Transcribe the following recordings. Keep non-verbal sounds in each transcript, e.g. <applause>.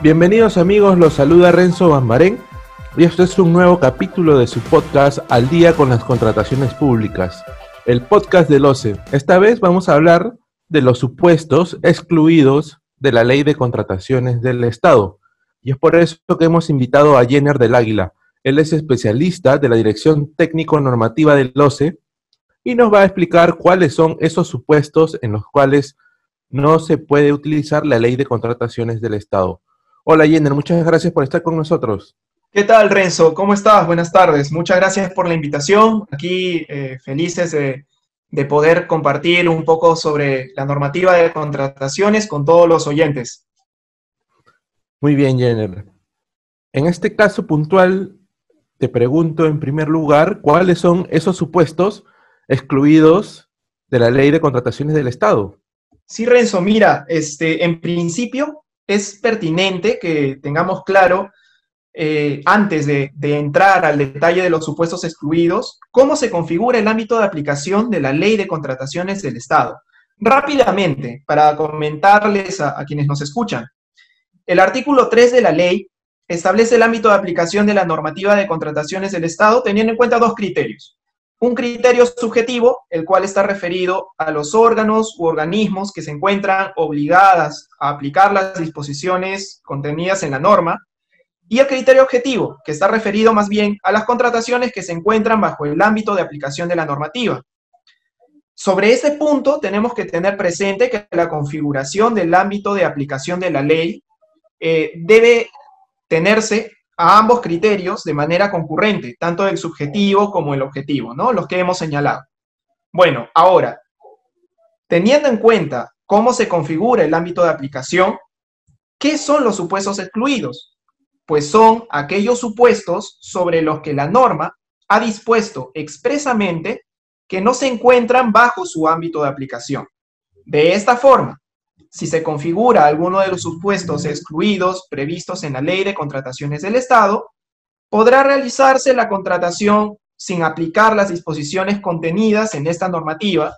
Bienvenidos amigos, los saluda Renzo Bambarén y esto es un nuevo capítulo de su podcast Al día con las contrataciones públicas, el podcast del OCE. Esta vez vamos a hablar de los supuestos excluidos de la ley de contrataciones del Estado. Y es por eso que hemos invitado a Jenner del Águila. Él es especialista de la Dirección Técnico Normativa del OCE y nos va a explicar cuáles son esos supuestos en los cuales no se puede utilizar la ley de contrataciones del Estado. Hola Jenner, muchas gracias por estar con nosotros. ¿Qué tal Renzo? ¿Cómo estás? Buenas tardes. Muchas gracias por la invitación. Aquí eh, felices de, de, poder compartir un poco sobre la normativa de contrataciones con todos los oyentes. Muy bien, Jenner. En este caso puntual, te pregunto en primer lugar, ¿cuáles son esos supuestos excluidos de la ley de contrataciones del Estado? Sí, Renzo, mira, este, en principio es pertinente que tengamos claro, eh, antes de, entrar al detalle de los supuestos excluidos, cómo se configura el ámbito de aplicación de la ley de contrataciones del Estado. Rápidamente, para comentarles a, a quienes nos escuchan, el artículo 3 de la ley establece el ámbito de aplicación de la normativa de contrataciones del Estado teniendo en cuenta dos criterios. Un criterio subjetivo, el cual está referido a los órganos u organismos que se encuentran obligadas a aplicar las disposiciones contenidas en la norma, y el criterio objetivo, que está referido más bien a las contrataciones que se encuentran bajo el ámbito de aplicación de la normativa. Sobre ese punto tenemos que tener presente que la configuración del ámbito de aplicación de la ley eh, debe tenerse a ambos criterios de manera concurrente, tanto el subjetivo como el objetivo, ¿no? Los que hemos señalado. Bueno, ahora, teniendo en cuenta cómo se configura el ámbito de aplicación, ¿qué son los supuestos excluidos? Pues son aquellos supuestos sobre los que la norma ha dispuesto expresamente que no se encuentran bajo su ámbito de aplicación. De esta forma, si se configura alguno de los supuestos excluidos previstos en la Ley de Contrataciones del Estado, podrá realizarse la contratación sin aplicar las disposiciones contenidas en esta normativa,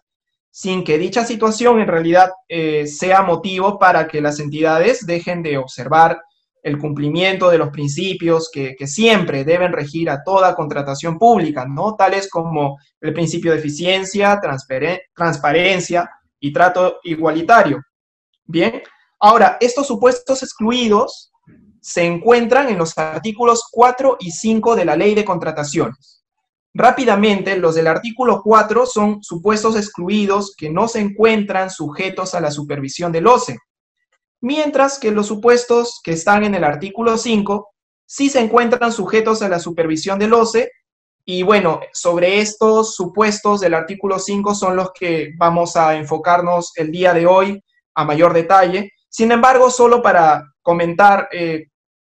sin que dicha situación en realidad eh, sea motivo para que las entidades dejen de observar el cumplimiento de los principios que, que, siempre deben regir a toda contratación pública, ¿no? Tales como el principio de eficiencia, transparencia y trato igualitario. Bien, ahora, estos supuestos excluidos se encuentran en los artículos 4 y 5 de la Ley de Contrataciones. Rápidamente, los del artículo 4 son supuestos excluidos que no se encuentran sujetos a la supervisión del OCE, mientras que los supuestos que están en el artículo 5 sí se encuentran sujetos a la supervisión del OCE y bueno, sobre estos supuestos del artículo 5 son los que vamos a enfocarnos el día de hoy a mayor detalle. Sin embargo, solo para comentar eh,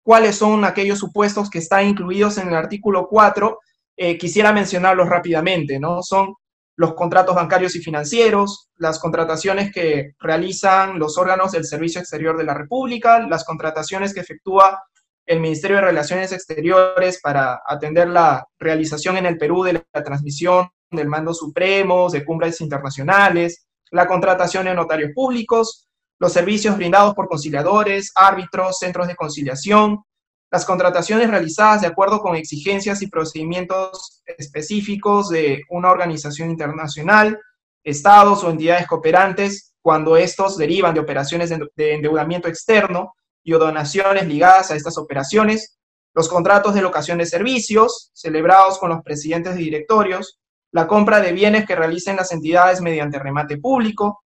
cuáles son aquellos supuestos que están incluidos en el artículo 4, eh, quisiera mencionarlos rápidamente, ¿no? Son los contratos bancarios y financieros, las contrataciones que realizan los órganos del Servicio Exterior de la República, las contrataciones que efectúa el Ministerio de Relaciones Exteriores para atender la realización en el Perú de la transmisión del mando supremo, de cumbres internacionales, la contratación de notarios públicos, los servicios brindados por conciliadores, árbitros, centros de conciliación, las contrataciones realizadas de acuerdo con exigencias y procedimientos específicos de una organización internacional, estados o entidades cooperantes, cuando estos derivan de operaciones de endeudamiento externo y o donaciones ligadas a estas operaciones, los contratos de locación de servicios celebrados con los presidentes de directorios, la compra de bienes que realicen las entidades mediante remate público,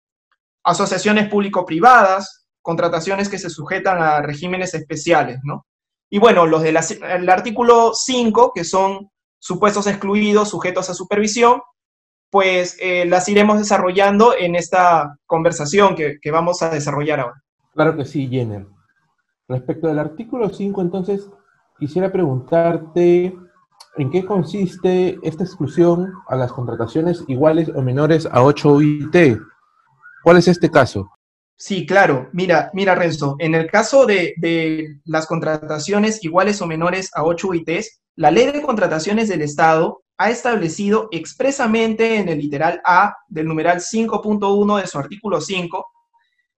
asociaciones público-privadas, contrataciones que se sujetan a regímenes especiales, ¿no? Y bueno, los del artículo 5, que son supuestos excluidos, sujetos a supervisión, pues eh, las iremos desarrollando en esta conversación que, vamos a desarrollar ahora. Claro que sí, Jenner. Respecto del artículo 5, entonces, quisiera preguntarte ¿En qué consiste esta exclusión a las contrataciones iguales o menores a 8 UIT? ¿Cuál es este caso? Sí, claro. Mira, mira, Renzo, en el caso de, de las contrataciones iguales o menores a 8 UITs, la ley de contrataciones del Estado ha establecido expresamente en el literal A del numeral 5.1 de su artículo 5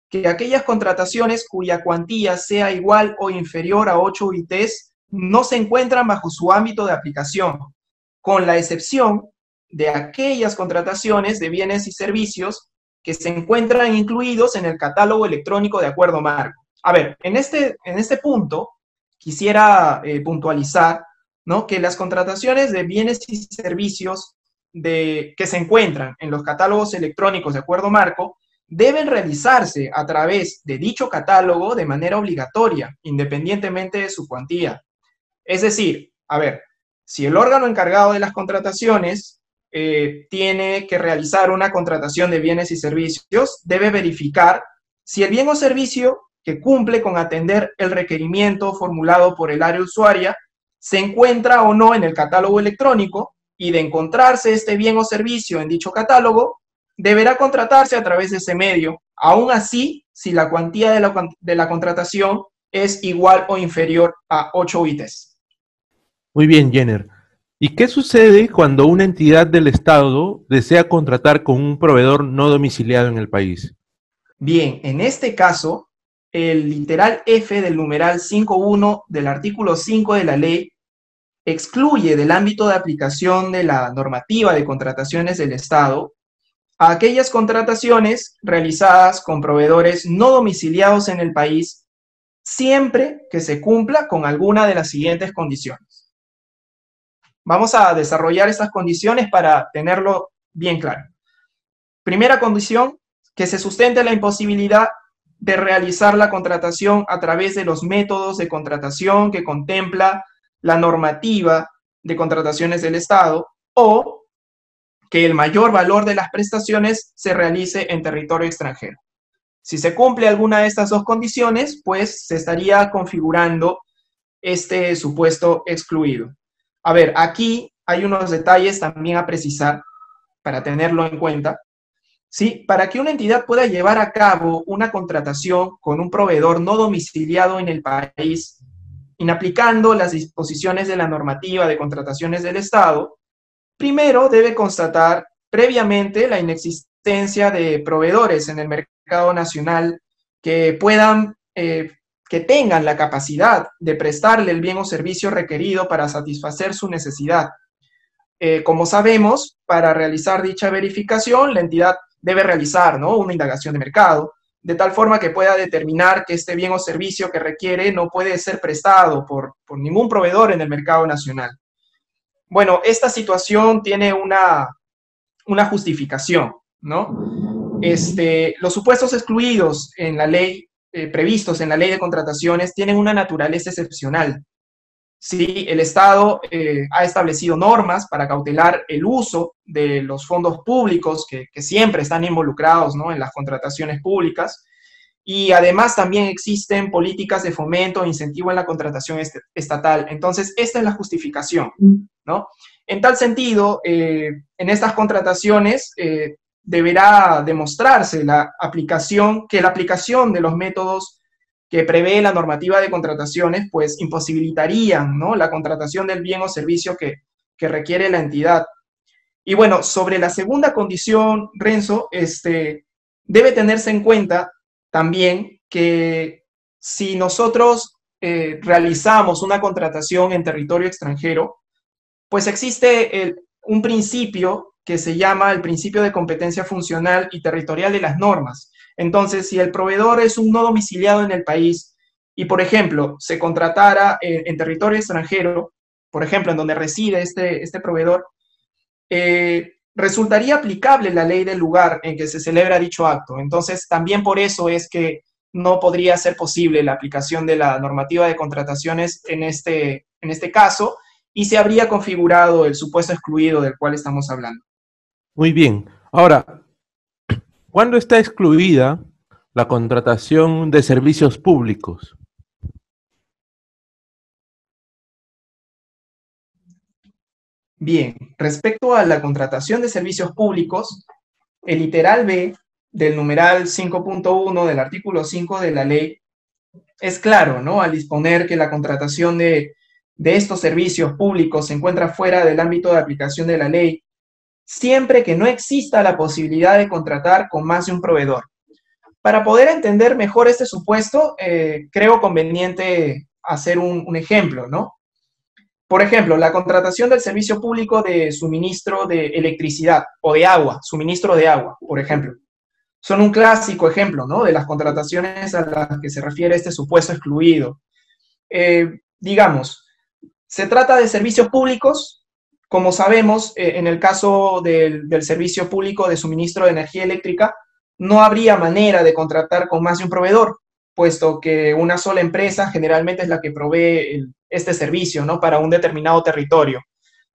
que aquellas contrataciones cuya cuantía sea igual o inferior a 8 UITs no se encuentran bajo su ámbito de aplicación, con la excepción de aquellas contrataciones de bienes y servicios que se encuentran incluidos en el catálogo electrónico de acuerdo marco. A ver, en este, en este punto quisiera eh, puntualizar ¿no? que las contrataciones de bienes y servicios de, que se encuentran en los catálogos electrónicos de acuerdo marco deben realizarse a través de dicho catálogo de manera obligatoria, independientemente de su cuantía. Es decir, a ver, si el órgano encargado de las contrataciones eh, tiene que realizar una contratación de bienes y servicios, debe verificar si el bien o servicio que cumple con atender el requerimiento formulado por el área usuaria se encuentra o no en el catálogo electrónico y de encontrarse este bien o servicio en dicho catálogo, deberá contratarse a través de ese medio, aún así si la cuantía de la, contratación es igual o inferior a 8 ITs. Muy bien, Jenner. ¿Y qué sucede cuando una entidad del Estado desea contratar con un proveedor no domiciliado en el país? Bien, en este caso, el literal F del numeral 5.1 del artículo 5 de la ley excluye del ámbito de aplicación de la normativa de contrataciones del Estado a aquellas contrataciones realizadas con proveedores no domiciliados en el país siempre que se cumpla con alguna de las siguientes condiciones. Vamos a desarrollar estas condiciones para tenerlo bien claro. Primera condición, que se sustente la imposibilidad de realizar la contratación a través de los métodos de contratación que contempla la normativa de contrataciones del Estado o que el mayor valor de las prestaciones se realice en territorio extranjero. Si se cumple alguna de estas dos condiciones, pues se estaría configurando este supuesto excluido. A ver, aquí hay unos detalles también a precisar para tenerlo en cuenta. ¿sí? Para que una entidad pueda llevar a cabo una contratación con un proveedor no domiciliado en el país, inaplicando las disposiciones de la normativa de contrataciones del Estado, primero debe constatar previamente la inexistencia de proveedores en el mercado nacional que puedan, eh, que tengan la capacidad de prestarle el bien o servicio requerido para satisfacer su necesidad. Eh, como sabemos, para realizar dicha verificación, la entidad debe realizar ¿no? una indagación de mercado, de tal forma que pueda determinar que este bien o servicio que requiere no puede ser prestado por, ningún proveedor en el mercado nacional. Bueno, esta situación tiene una, una justificación, ¿no? Este, los supuestos excluidos en la ley, eh, previstos en la ley de contrataciones, tienen una naturaleza excepcional. Sí, el Estado eh, ha establecido normas para cautelar el uso de los fondos públicos que, siempre están involucrados en las contrataciones públicas. Y además también existen políticas de fomento e incentivo en la contratación estatal. Entonces, esta es la justificación, ¿no? En tal sentido, eh, en estas contrataciones deberá demostrarse la aplicación, que la aplicación de los métodos que prevé la normativa de contrataciones, pues imposibilitarían ¿no? la contratación del bien o servicio que, requiere la entidad. Y bueno, sobre la segunda condición, Renzo, este, debe tenerse en cuenta también que si nosotros eh, realizamos una contratación en territorio extranjero, pues existe un principio que se llama el principio de competencia funcional y territorial de las normas. Entonces, si el proveedor es un no domiciliado en el país y, por ejemplo, se contratara en, territorio extranjero, por ejemplo, en donde reside este, este proveedor, eh, resultaría aplicable la ley del lugar en que se celebra dicho acto. Entonces, también por eso es que no podría ser posible la aplicación de la normativa de contrataciones en este, en este caso y se habría configurado el supuesto excluido del cual estamos hablando. Muy bien. Ahora, <clears throat> ¿Cuándo está excluida la contratación de servicios públicos? Bien, respecto a la contratación de servicios públicos, el literal B del numeral 5.1 del artículo 5 de la ley es claro, ¿no? Al disponer que la contratación de, de estos servicios públicos se encuentra fuera del ámbito de aplicación de la ley siempre que no exista la posibilidad de contratar con más de un proveedor. para poder entender mejor este supuesto, eh, creo conveniente hacer un, ejemplo, ¿no? Por ejemplo, la contratación del servicio público de suministro de electricidad o de agua, suministro de agua, por ejemplo. Son un clásico ejemplo, ¿no? De las contrataciones a las que se refiere este supuesto excluido. Eh, digamos, se trata de servicios públicos, como sabemos, eh, en el caso del, servicio público de suministro de energía eléctrica, no habría manera de contratar con más de un proveedor, puesto que una sola empresa generalmente es la que provee este servicio, ¿no? Para un determinado territorio.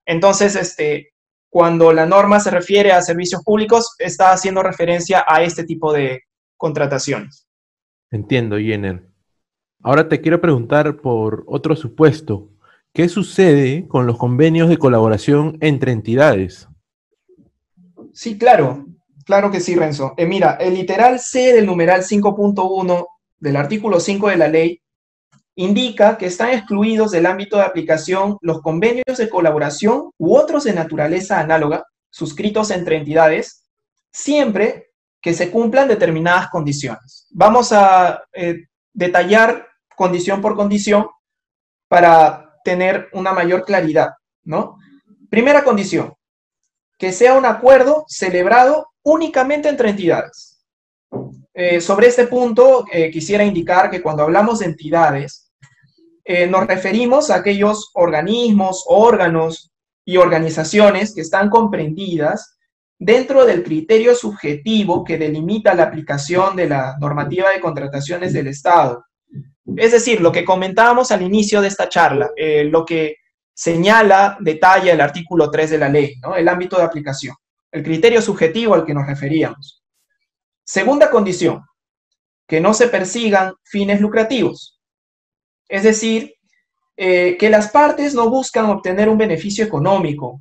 Entonces, este, cuando la norma se refiere a servicios públicos, está haciendo referencia a este tipo de contrataciones. Entiendo, Jenner. Ahora te quiero preguntar por otro supuesto. ¿Qué sucede con los convenios de colaboración entre entidades? Sí, claro, claro que sí, Renzo. Eh, mira, el literal C del numeral 5.1 del artículo 5 de la ley indica que están excluidos del ámbito de aplicación los convenios de colaboración u otros de naturaleza análoga suscritos entre entidades, siempre que se cumplan determinadas condiciones. Vamos a eh, detallar condición por condición para tener una mayor claridad, ¿no? Primera condición, que sea un acuerdo celebrado únicamente entre entidades. Eh, sobre este punto, eh, quisiera indicar que cuando hablamos de entidades, eh, nos referimos a aquellos organismos, órganos y organizaciones que están comprendidas dentro del criterio subjetivo que delimita la aplicación de la normativa de contrataciones del Estado. Es decir, lo que comentábamos al inicio de esta charla, lo que señala, detalla el artículo 3 de la ley, ¿no? el ámbito de aplicación, el criterio subjetivo al que nos referíamos. Segunda condición, que no se persigan fines lucrativos. Es decir, eh, que las partes no buscan obtener un beneficio económico,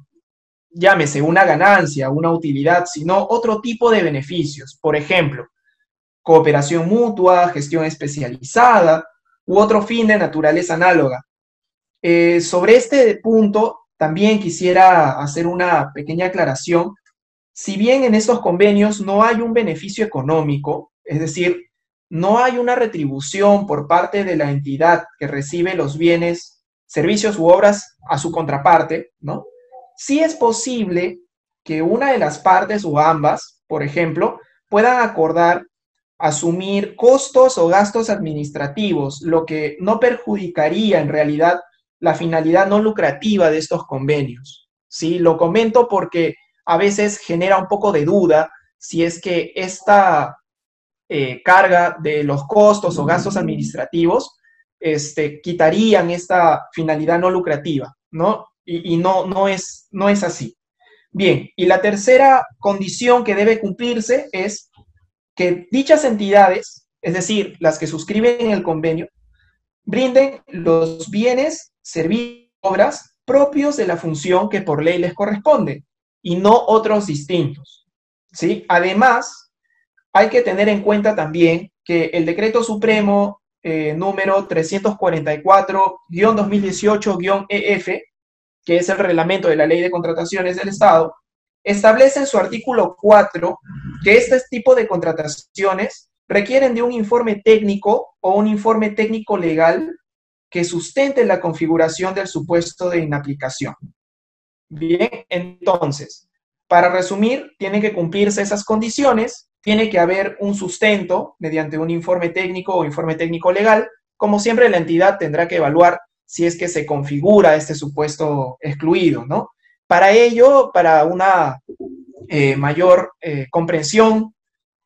llámese una ganancia, una utilidad, sino otro tipo de beneficios. Por ejemplo, cooperación mutua, gestión especializada u otro fin de naturaleza análoga. Eh, sobre este punto, también quisiera hacer una pequeña aclaración si bien en estos convenios no hay un beneficio económico, es decir, no hay una retribución por parte de la entidad que recibe los bienes, servicios u obras a su contraparte, ¿no? Sí es posible que una de las partes o ambas, por ejemplo, puedan acordar asumir costos o gastos administrativos, lo que no perjudicaría en realidad la finalidad no lucrativa de estos convenios. ¿sí? Lo comento porque a veces genera un poco de duda si es que esta eh, carga de los costos o gastos administrativos este, quitarían esta finalidad no lucrativa, ¿no? Y, no, no, es, no es así. Bien, y la tercera condición que debe cumplirse es que dichas entidades, es decir, las que suscriben el convenio, brinden los bienes, servicios, obras propios de la función que por ley les corresponde y no otros distintos. ¿sí? Además, hay que tener en cuenta también que el decreto supremo eh, número 344-2018-EF, e que es el reglamento de la ley de contrataciones del Estado, establece en su artículo 4 que este tipo de contrataciones requieren de un informe técnico o un informe técnico legal que sustente la configuración del supuesto de inaplicación. Bien, entonces, para resumir, tienen que cumplirse esas condiciones, tiene que haber un sustento mediante un informe técnico o informe técnico legal. Como siempre, la entidad tendrá que evaluar si es que se configura este supuesto excluido, ¿no? Para ello, para una eh, mayor eh, comprensión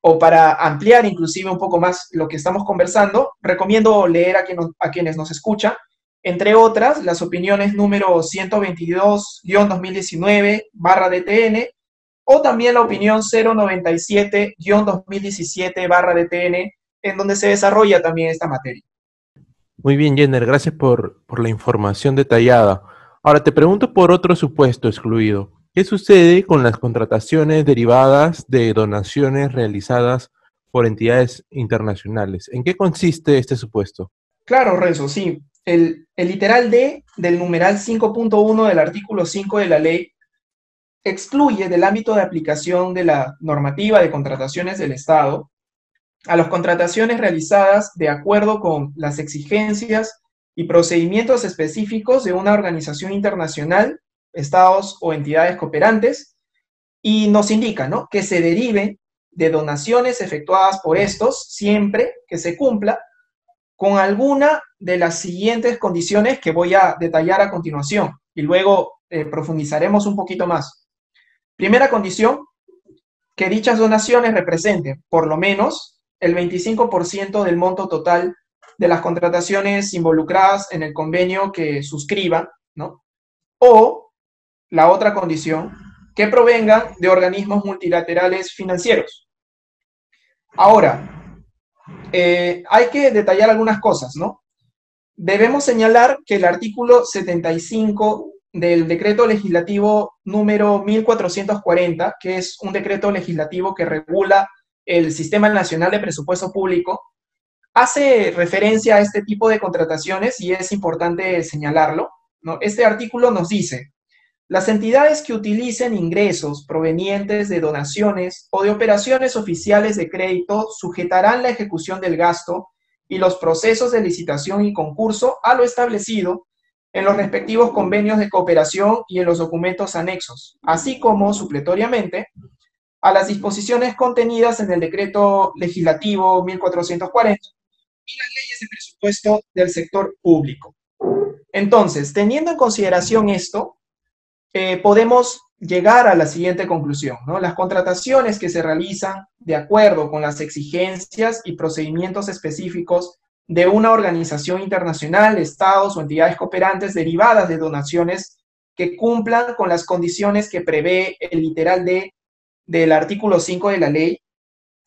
o para ampliar inclusive un poco más lo que estamos conversando, recomiendo leer a, quienes nos escuchan entre otras, las opiniones número 122-2019 barra DTN o también la opinión 097-2017 barra DTN, en donde se desarrolla también esta materia. Muy bien, Jenner, gracias por, por la información detallada. Ahora te pregunto por otro supuesto excluido. ¿Qué sucede con las contrataciones derivadas de donaciones realizadas por entidades internacionales? ¿En qué consiste este supuesto? Claro, Renzo, sí el, literal D del numeral 5.1 del artículo 5 de la ley excluye del ámbito de aplicación de la normativa de contrataciones del Estado a las contrataciones realizadas de acuerdo con las exigencias y procedimientos específicos de una organización internacional, estados o entidades cooperantes, y nos indica ¿no? que se derive de donaciones efectuadas por estos siempre que se cumpla con alguna de las siguientes condiciones que voy a detallar a continuación y luego eh, profundizaremos un poquito más. Primera condición, que dichas donaciones representen por lo menos el 25% del monto total de las contrataciones involucradas en el convenio que suscriba, ¿no? O la otra condición, que provengan de organismos multilaterales financieros. Ahora, eh, hay que detallar algunas cosas, ¿no? Debemos señalar que el artículo 75 del decreto legislativo número 1440, que es un decreto legislativo que regula el Sistema Nacional de Presupuesto Público, hace referencia a este tipo de contrataciones y es importante señalarlo. ¿no? Este artículo nos dice, las entidades que utilicen ingresos provenientes de donaciones o de operaciones oficiales de crédito sujetarán la ejecución del gasto y los procesos de licitación y concurso a lo establecido en los respectivos convenios de cooperación y en los documentos anexos, así como supletoriamente a las disposiciones contenidas en el decreto legislativo 1440 y las leyes de presupuesto del sector público. Entonces, teniendo en consideración esto, eh, podemos llegar a la siguiente conclusión. ¿no? Las contrataciones que se realizan de acuerdo con las exigencias y procedimientos específicos de una organización internacional, estados o entidades cooperantes derivadas de donaciones que cumplan con las condiciones que prevé el literal D del artículo 5 de la ley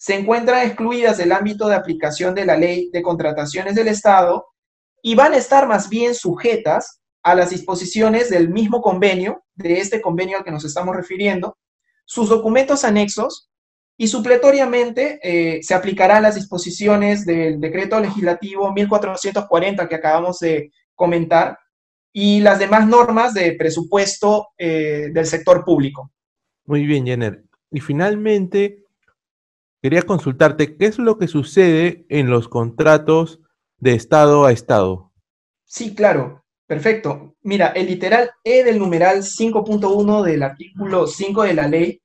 se encuentran excluidas del ámbito de aplicación de la ley de contrataciones del Estado y van a estar más bien sujetas a las disposiciones del mismo convenio, de este convenio al que nos estamos refiriendo, sus documentos anexos y supletoriamente eh, se aplicarán las disposiciones del decreto legislativo 1440 que acabamos de comentar y las demás normas de presupuesto eh, del sector público. Muy bien, Jenner. Y finalmente, Quería consultarte, ¿qué es lo que sucede en los contratos de Estado a Estado? Sí, claro, perfecto. Mira, el literal E del numeral 5.1 del artículo 5 de la ley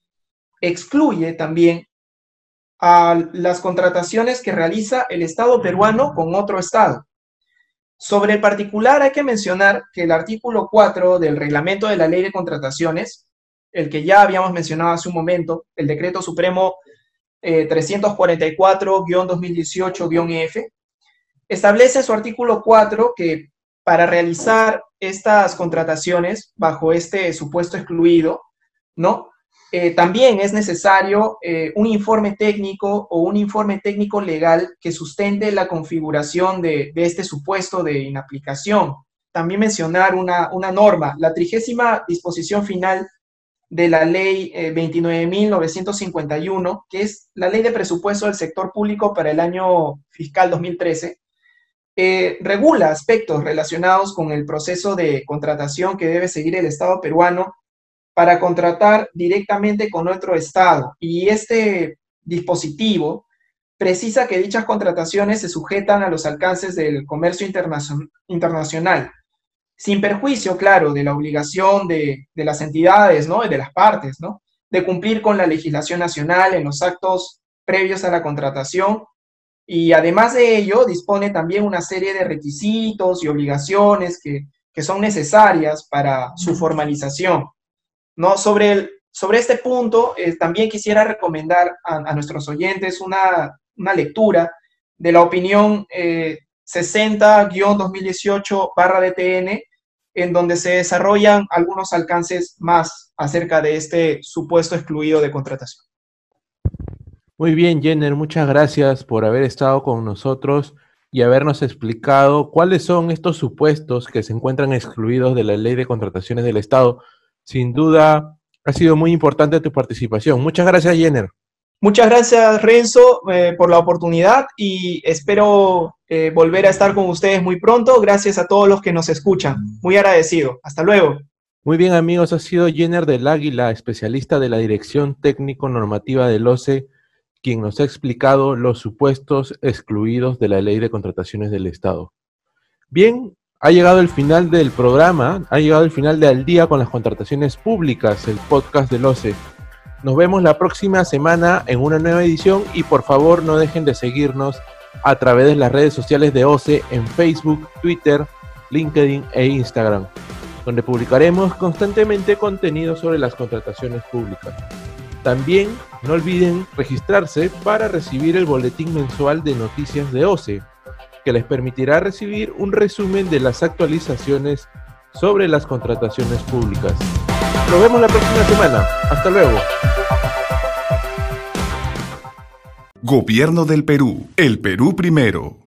excluye también a las contrataciones que realiza el Estado peruano con otro Estado. Sobre el particular hay que mencionar que el artículo 4 del reglamento de la ley de contrataciones, el que ya habíamos mencionado hace un momento, el decreto supremo 344-2018-F, eh, establece su artículo 4 que para realizar estas contrataciones bajo este supuesto excluido, ¿no? Eh, también es necesario eh, un informe técnico o un informe técnico legal que sustente la configuración de, este supuesto de inaplicación. También mencionar una, una norma, la trigésima disposición final de la ley 29.951, eh, que es la ley de presupuesto del sector público para el año fiscal 2013, eh, regula aspectos relacionados con el proceso de contratación que debe seguir el Estado peruano para contratar directamente con otro Estado. Y este dispositivo precisa que dichas contrataciones se sujetan a los alcances del comercio internacional sin perjuicio, claro, de la obligación de, las entidades, ¿no? De las partes, ¿no? De cumplir con la legislación nacional en los actos previos a la contratación. Y además de ello, dispone también una serie de requisitos y obligaciones que, son necesarias para su formalización. ¿no? Sobre, el, sobre este punto, eh, también quisiera recomendar a, nuestros oyentes una, lectura de la opinión eh, 60-2018-DTN, en donde se desarrollan algunos alcances más acerca de este supuesto excluido de contratación. Muy bien, Jenner, muchas gracias por haber estado con nosotros y habernos explicado cuáles son estos supuestos que se encuentran excluidos de la ley de contrataciones del Estado. Sin duda, ha sido muy importante tu participación. Muchas gracias, Jenner. Muchas gracias, Renzo, eh, por la oportunidad y espero eh, volver a estar con ustedes muy pronto. Gracias a todos los que nos escuchan. Muy agradecido. Hasta luego. Muy bien, amigos. Ha sido Jenner del Águila, especialista de la Dirección Técnico Normativa del OCE, quien nos ha explicado los supuestos excluidos de la ley de contrataciones del Estado. Bien, ha llegado el final del programa, ha llegado el final de Al día con las contrataciones públicas, el podcast del OCE. Nos vemos la próxima semana en una nueva edición y por favor no dejen de seguirnos a través de las redes sociales de OCE en Facebook, Twitter, LinkedIn e Instagram, donde publicaremos constantemente contenido sobre las contrataciones públicas. También no olviden registrarse para recibir el boletín mensual de noticias de OCE, que les permitirá recibir un resumen de las actualizaciones sobre las contrataciones públicas. Nos vemos la próxima semana. Hasta luego. Gobierno del Perú. El Perú primero.